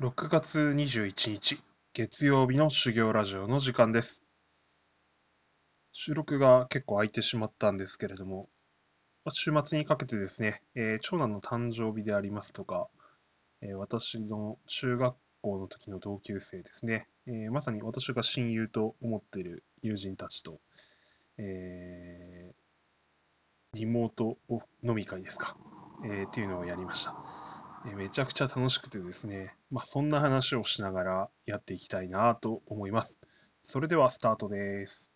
6月21日月曜日の修行ラジオの時間です。収録が結構空いてしまったんですけれども、週末にかけてですね、えー長男の誕生日でありますとか、えー私の中学校の時の同級生ですね、えーまさに私が親友と思っている友人たちと、えリモート飲み会ですか、えーっていうのをやりました。めちゃくちゃ楽しくてですね、まあ、そんな話をしながらやっていきたいなと思います。それではスタートです。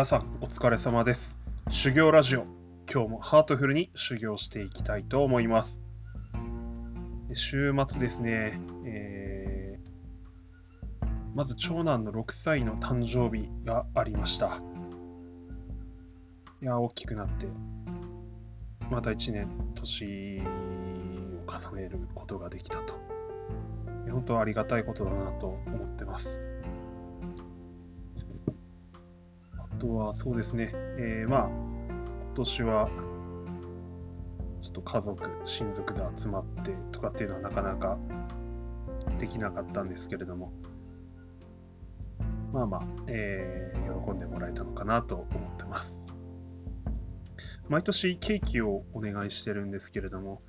皆さんお疲れ様です。修行ラジオ、今日もハートフルに修行していきたいと思います。週末ですね、えーまず長男の6歳の誕生日がありました。いや、大きくなって、また1年年を重ねることができたと。本当ありがたいことだなと思ってます。とはそうですね、えーまあ、今年は、ちょっと家族、親族で集まってとかっていうのはなかなかできなかったんですけれども、まあまあ、えー喜んでもらえたのかなと思ってます。毎年ケーキをお願いしてるんですけれども、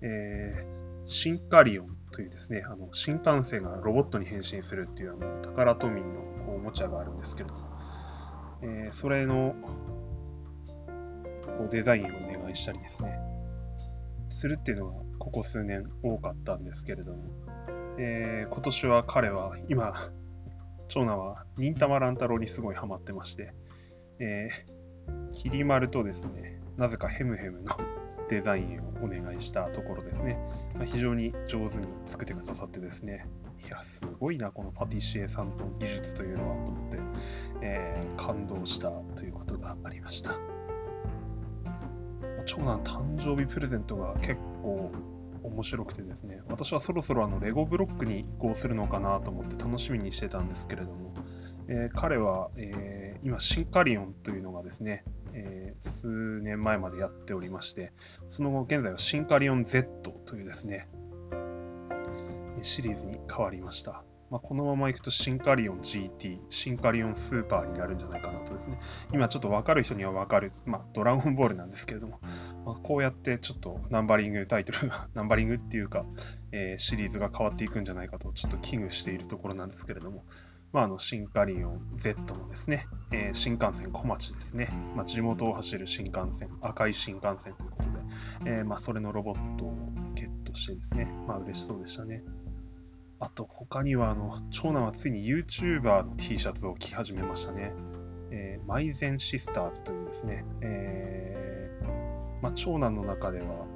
えーシンカリオンというですね、あの新幹線がロボットに変身するっていうあのタカラトミーのおもちゃがあるんですけれども、えーそれのこうデザインをお願いしたりですね、するっていうのがここ数年多かったんですけれども、えー今年は彼は今、長男は忍たま乱太郎にすごいハマってまして、えー、きり丸とですね、なぜかヘムヘムの デザインをお願いしたところですね、まあ非常に上手に作ってくださってですね、いや、すごいな、このパティシエさんの技術というのはと思って、えー感動したということがありました。長男誕生日プレゼントが結構面白くてですね、私はそろそろあのレゴブロックに移行するのかなと思って楽しみにしてたんですけれども、えー彼は、えー今、シンカリオンというのがですね、えー数年前までやっておりまして、その後現在はシンカリオン Z というですね、シリーズに変わりました。まあ、このままいくとシンカリオン GT、シンカリオンスーパーになるんじゃないかなとですね、今ちょっと分かる人には分かる、まあ、ドラゴンボールなんですけれども、まあ、こうやってちょっとナンバリングタイトルが、ナンバリングっていうか、えーシリーズが変わっていくんじゃないかとちょっと危惧しているところなんですけれども、まあ、あのシンカリオン Z のですね、えー新幹線小町ですね、まあ、地元を走る新幹線、赤い新幹線ということで、えーまあ、それのロボットをゲットしてですね、まあ嬉しそうでしたね。あと他にはあの長男はついに YouTuber の T シャツを着始めましたね。えーマイゼンシスターズというですね、えーまあ、長男の中では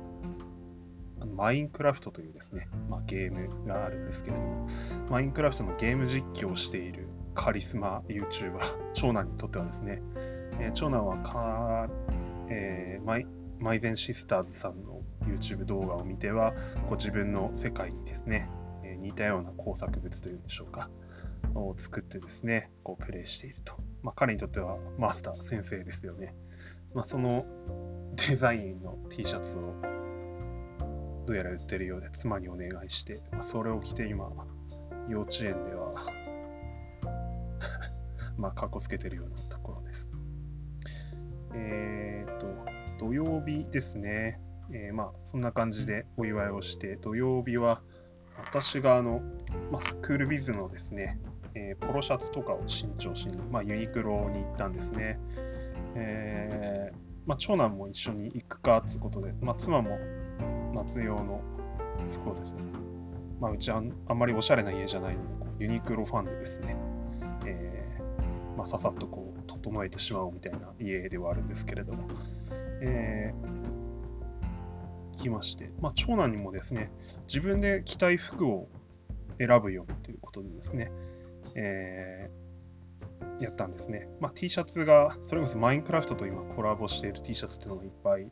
あのマインクラフトというですね、まあ、ゲームがあるんですけれども、マインクラフトのゲーム実況をしているカリスマ YouTuber、長男にとってはですね、えー長男はか、えーマイマイゼンシスターズさんの YouTube 動画を見ては、こう自分の世界にですね、似たような工作物というんでしょうか、を作ってですね、こうプレイしていると。まあ、彼にとってはマスター、先生ですよね。まあ、そのデザインの T シャツをどうやら売ってるようで妻にお願いして、まあ、それを着て今、幼稚園では まあ、かっこつけてるようなところです。えっ、と、土曜日ですね。えーまあ、そんな感じでお祝いをして、土曜日は私があの、まあ、スクールビズのですね、えーポロシャツとかを新調しに、まあ、ユニクロに行ったんですね。えーまあ、長男も一緒に行くかということで、まあ、妻も夏用の服をですね、まあ、うちあんあんまりおしゃれな家じゃないので、ユニクロファンでですね、えーま、ささっとこう整えてしまおうみたいな家ではあるんですけれども、えー来まして、まあ、長男にもですね、自分で着たい服を選ぶようにということでですね、えやったんですね。まあ、T シャツが、それこそマインクラフトと今コラボしている T シャツっていうのがいっぱい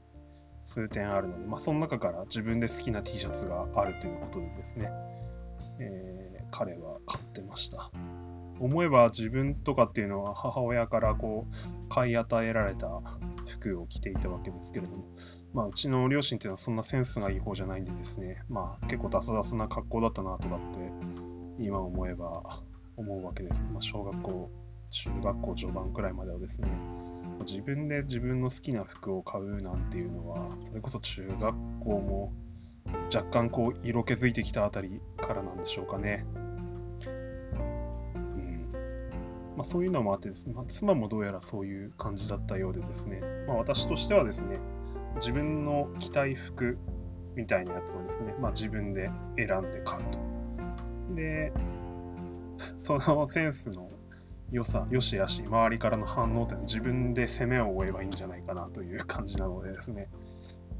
数点あるので、まあ、その中から自分で好きな T シャツがあるということでですね、えー、彼は買ってました。思えば自分とかっていうのは母親からこう買い与えられた服を着ていたわけですけれども、まあ、うちの両親っていうのはそんなセンスがいい方じゃないんでですね、まあ、結構ダサダサな格好だったなとかって今思えば思うわけです。まあ、小学校、中学校序盤くらいまではですね、自分で自分の好きな服を買うなんていうのは、それこそ中学校も若干こう色気づいてきたあたりからなんでしょうかね。まあ、そういうのもあってですね、まあ、妻もどうやらそういう感じだったようでですね、まあ、私としてはですね、自分の着たい服みたいなやつをですね、まあ、自分で選んで買うと。で、そのセンスの良さ、良し悪し、周りからの反応っていうのは自分で攻めを追えばいいんじゃないかなという感じなのでですね、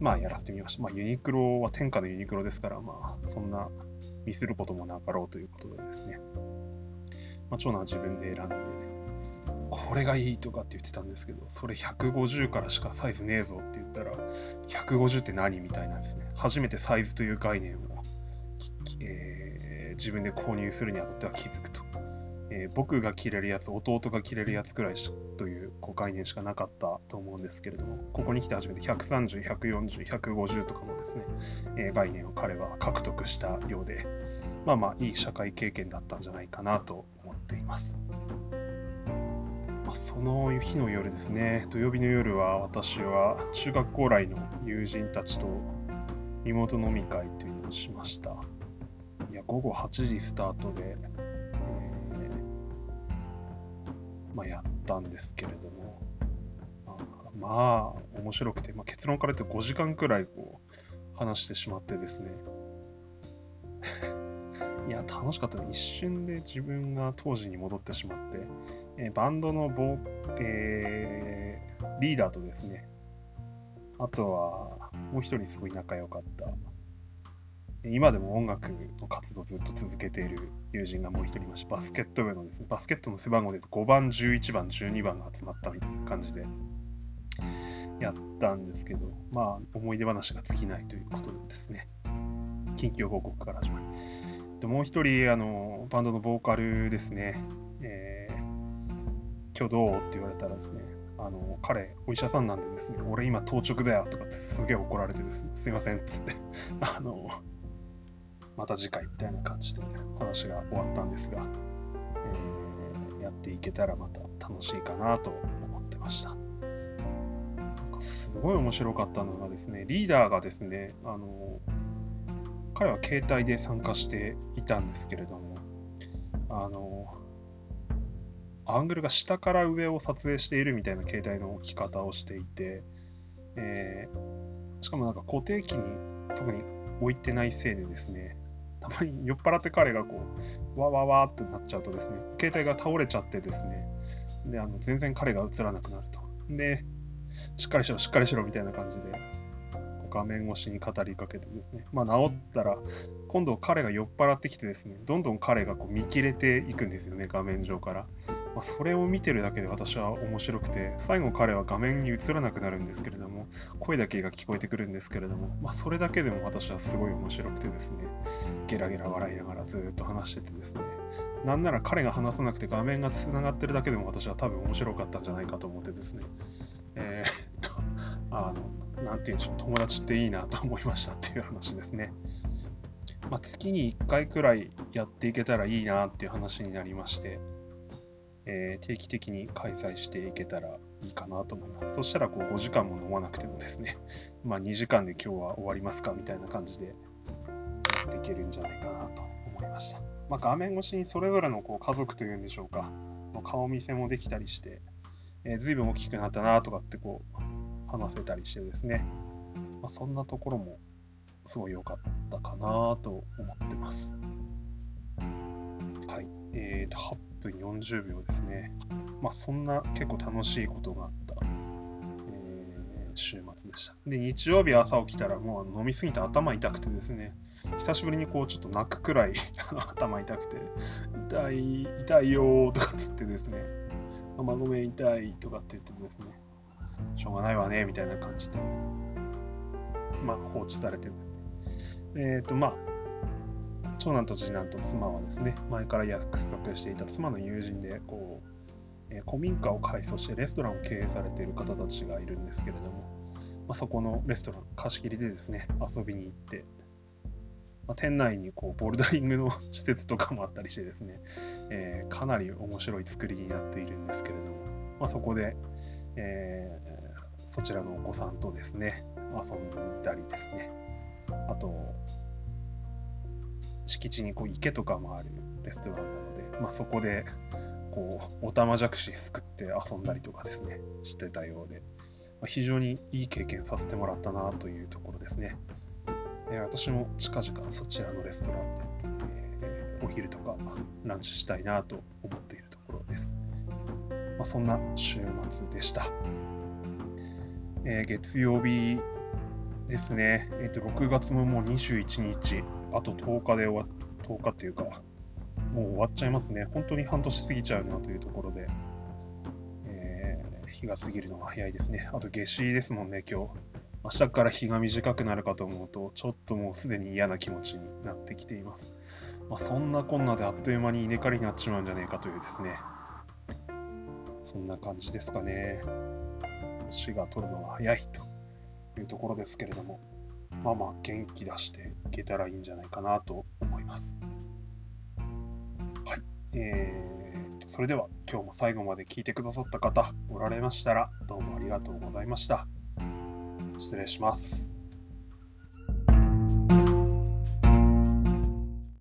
まあやらせてみました。まあユニクロは天下のユニクロですから、まあそんなミスることもなかろうということでですね、まあ、長男は自分で選んで、これがいいとかって言ってたんですけど、それ150からしかサイズねえぞって言ったら、150って何みたいなんですね。初めてサイズという概念を、えー、自分で購入するにあたっては気づくと。えー、僕が着れるやつ、弟が着れるやつくらいしというこう概念しかなかったと思うんですけれども、ここに来て初めて130、140、150とかのですね、えー、概念を彼は獲得したようで、まあまあいい社会経験だったんじゃないかなとっています。その日の夜ですね、土曜日の夜は私は中学校来の友人たちとリモート飲み会というのをしました。いや、午後8時スタートで、えー、まあ、やったんですけれども、まあ、面白くて、まあ、結論から言うと5時間くらいこう話してしまってですね、いや、楽しかったね。一瞬で自分が当時に戻ってしまって、え、バンドのボ、えー、リーダーとですね、あとは、もう一人すごい仲良かった、今でも音楽の活動ずっと続けている友人がもう一人いまして、バスケット部のですね、バスケットの背番号で5番、11番、12番が集まったみたいな感じでやったんですけど、まあ、思い出話が尽きないということでですね、緊急報告から始まり。でもう一人あのバンドのボーカルですね、えー、今日どう？って言われたらですねあの彼お医者さんなんでですね俺今当直だよとかってすげえ怒られてですねすいませんっつって。あのまた次回みたいな感じで話が終わったんですが、えー、やっていけたらまた楽しいかなと思ってました。すごい面白かったのがですねリーダーがですねあの彼は携帯で参加していたんですけれども、あの、アングルが下から上を撮影しているみたいな携帯の置き方をしていて、えー、しかもなんか固定機に特に置いてないせいでですね、たまに酔っ払って彼がこう、わわわってなっちゃうとですね、携帯が倒れちゃってですね、で、あの全然彼が映らなくなると。で、しっかりしろ、しっかりしろみたいな感じで、画面越しに語りかけてですね、まあ、治ったら、今度彼が酔っ払ってきてですね、どんどん彼がこう見切れていくんですよね、画面上から。まあ、それを見てるだけで私は面白くて、最後彼は画面に映らなくなるんですけれども、声だけが聞こえてくるんですけれども、まあ、それだけでも私はすごい面白くてですね、ゲラゲラ笑いながらずっと話しててですね、なんなら彼が話さなくて画面がつながってるだけでも私は多分面白かったんじゃないかと思ってですね、えー、っと、あの、なんて言うんでしょう、友達っていいなと思いましたっていう話ですね。まあ、月に1回くらいやっていけたらいいなっていう話になりまして、えー、定期的に開催していけたらいいかなと思います。そしたらこう5時間も飲まなくてもですね、まあ、2時間で今日は終わりますかみたいな感じでやっていけるんじゃないかなと思いました。まあ、画面越しにそれぞれのこう家族というんでしょうか、顔見せもできたりして、えー、随分大きくなったなとかってこう話せたりしてですね、まあ、そんなところもすごい良かったかなと思ってます。はい。えーと、8分40秒ですね。まあ、そんな結構楽しいことがあった、えー、週末でした。で、日曜日朝起きたらもう飲みすぎて頭痛くてですね、久しぶりにこうちょっと泣くくらい 頭痛くて、痛い、痛いよーとかつってですね、まあ、ごめん痛いとかって言ってですね、しょうがないわね、みたいな感じで、まあ、放置されてですね。えっ、ー、と、まあ、長男と次男と妻はですね、前から約束していた妻の友人で、こう、えー、古民家を改装してレストランを経営されている方たちがいるんですけれども、まあ、そこのレストラン貸し切りでですね、遊びに行って、まあ、店内にこうボルダリングの施設とかもあったりしてですね、えー、かなり面白い作りになっているんですけれども、まあ、そこで、えー、そちらのお子さんとですね、遊んだりですね、あと、敷地にこう池とかもあるレストランなので、まあ、そこでこうおたまじゃくしすくって遊んだりとかですねしてたようで、まあ、非常にいい経験させてもらったなというところですね、えー、私も近々そちらのレストランで、えー、お昼とかランチしたいなと思っているところです、まあ、そんな週末でした、えー、月曜日ですね、えー、と6月ももう21日あと10日で終わ10日っていうか、もう終わっちゃいますね。本当に半年過ぎちゃうなというところで、えー、日が過ぎるのが早いですね。あと夏至ですもんね、今日。明日から日が短くなるかと思うと、ちょっともうすでに嫌な気持ちになってきています。まあ、そんなこんなであっという間に稲刈りになっちまうんじゃねえかというですね。そんな感じですかね。年が取るのが早いというところですけれども。まあまあ元気出していけたらいいんじゃないかなと思います。はい。えー、それでは今日も最後まで聞いてくださった方おられましたらどうもありがとうございました。失礼します。